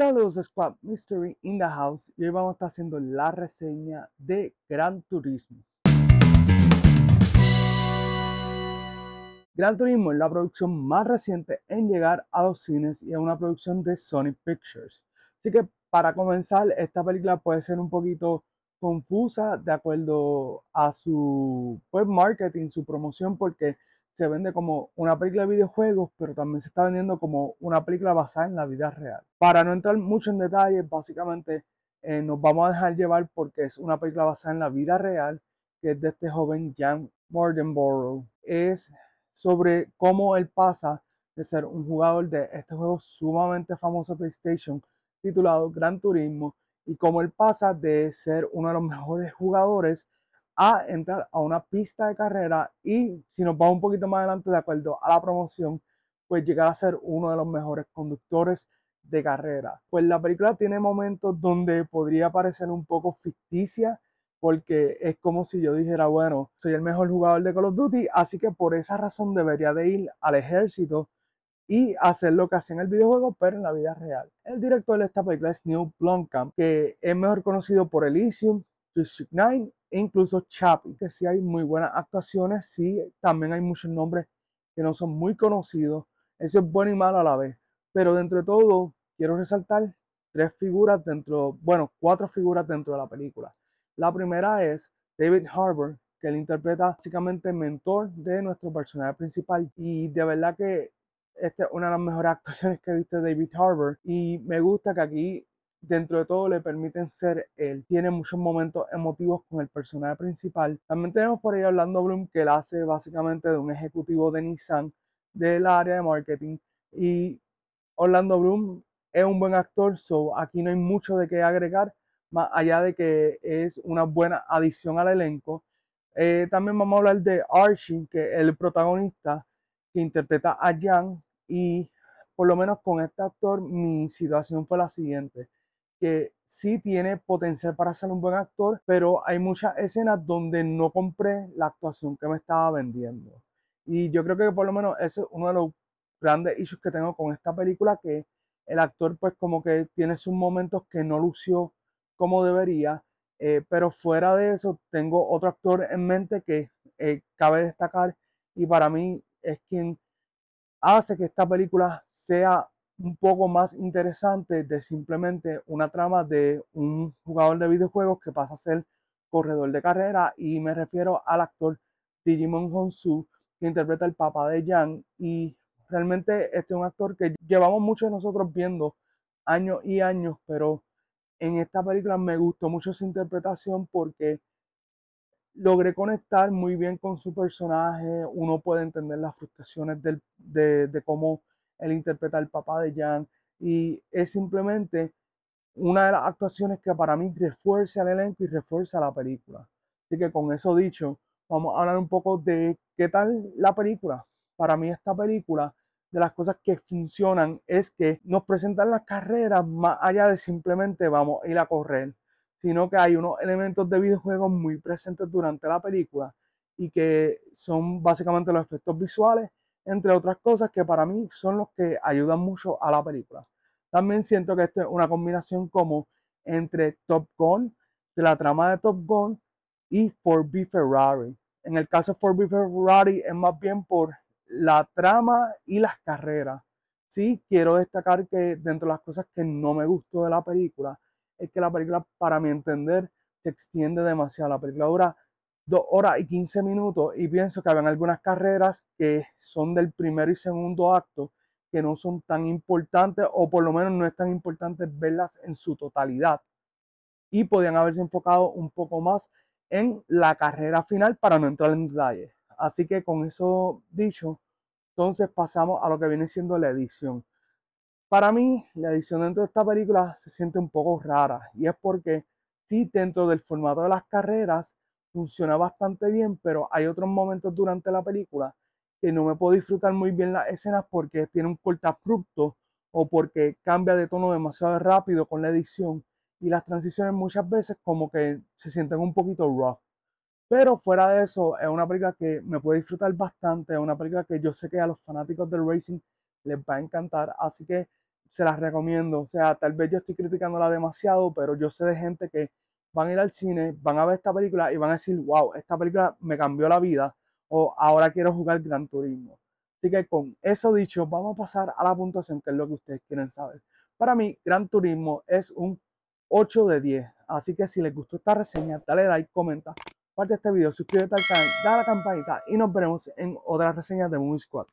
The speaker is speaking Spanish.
Saludos Squad Mystery in the House y hoy vamos a estar haciendo la reseña de Gran Turismo. Gran Turismo es la producción más reciente en llegar a los cines y es una producción de Sony Pictures. Así que para comenzar, esta película puede ser un poquito confusa de acuerdo a su pues, marketing, su promoción, porque se vende como una película de videojuegos, pero también se está vendiendo como una película basada en la vida real. Para no entrar mucho en detalles, básicamente eh, nos vamos a dejar llevar porque es una película basada en la vida real, que es de este joven Jan Mordenborough. Es sobre cómo él pasa de ser un jugador de este juego sumamente famoso PlayStation titulado Gran Turismo y cómo él pasa de ser uno de los mejores jugadores a entrar a una pista de carrera y si nos vamos un poquito más adelante de acuerdo a la promoción, pues llegar a ser uno de los mejores conductores de carrera. Pues la película tiene momentos donde podría parecer un poco ficticia porque es como si yo dijera, bueno, soy el mejor jugador de Call of Duty, así que por esa razón debería de ir al ejército y hacer lo que hace en el videojuego, pero en la vida real. El director de esta película es Neil Blomkamp, que es mejor conocido por Elysium, District 9 e incluso Chappie, que sí hay muy buenas actuaciones, sí, también hay muchos nombres que no son muy conocidos, eso es bueno y malo a la vez, pero dentro de todo quiero resaltar tres figuras dentro, bueno, cuatro figuras dentro de la película. La primera es David Harbour, que él interpreta básicamente mentor de nuestro personaje principal. Y de verdad que esta es una de las mejores actuaciones que he visto de David Harbour. Y me gusta que aquí dentro de todo le permiten ser él. Tiene muchos momentos emotivos con el personaje principal. También tenemos por ahí Orlando Bloom que él hace básicamente de un ejecutivo de Nissan del área de marketing y Orlando Bloom es un buen actor, so aquí no hay mucho de qué agregar, más allá de que es una buena adición al elenco. Eh, también vamos a hablar de Archie, que es el protagonista que interpreta a Jan y por lo menos con este actor mi situación fue la siguiente que sí tiene potencial para ser un buen actor, pero hay muchas escenas donde no compré la actuación que me estaba vendiendo. Y yo creo que por lo menos ese es uno de los grandes issues que tengo con esta película, que el actor pues como que tiene sus momentos que no lució como debería, eh, pero fuera de eso tengo otro actor en mente que eh, cabe destacar y para mí es quien hace que esta película sea un poco más interesante de simplemente una trama de un jugador de videojuegos que pasa a ser corredor de carrera y me refiero al actor Digimon Honsu que interpreta el papá de Yang y realmente este es un actor que llevamos muchos de nosotros viendo años y años pero en esta película me gustó mucho su interpretación porque logré conectar muy bien con su personaje. Uno puede entender las frustraciones de, de cómo él interpreta al papá de Jan y es simplemente una de las actuaciones que para mí refuerza el elenco y refuerza la película. Así que con eso dicho, vamos a hablar un poco de qué tal la película. Para mí esta película, de las cosas que funcionan es que nos presentan las carreras más allá de simplemente vamos a ir a correr, sino que hay unos elementos de videojuegos muy presentes durante la película y que son básicamente los efectos visuales entre otras cosas que para mí son los que ayudan mucho a la película. También siento que esto es una combinación como entre Top Gun, de la trama de Top Gun y Ford B Ferrari. En el caso de Ford B Ferrari es más bien por la trama y las carreras. Sí, quiero destacar que dentro de las cosas que no me gustó de la película es que la película, para mi entender, se extiende demasiado. La película dura 2 horas y 15 minutos y pienso que habían algunas carreras que son del primero y segundo acto que no son tan importantes o por lo menos no es tan importante verlas en su totalidad y podían haberse enfocado un poco más en la carrera final para no entrar en detalle. Así que con eso dicho, entonces pasamos a lo que viene siendo la edición. Para mí, la edición dentro de esta película se siente un poco rara y es porque sí, dentro del formato de las carreras, funciona bastante bien, pero hay otros momentos durante la película que no me puedo disfrutar muy bien las escenas porque tiene un corte abrupto o porque cambia de tono demasiado rápido con la edición y las transiciones muchas veces como que se sienten un poquito rough. Pero fuera de eso, es una película que me puede disfrutar bastante, es una película que yo sé que a los fanáticos del racing les va a encantar, así que se las recomiendo. O sea, tal vez yo estoy criticándola demasiado, pero yo sé de gente que van a ir al cine, van a ver esta película y van a decir, wow, esta película me cambió la vida o ahora quiero jugar Gran Turismo. Así que con eso dicho, vamos a pasar a la puntuación, que es lo que ustedes quieren saber. Para mí, Gran Turismo es un 8 de 10. Así que si les gustó esta reseña, dale like, comenta, comparte este video, suscríbete al canal, dale a la campanita y nos veremos en otras reseñas de Movie Squad.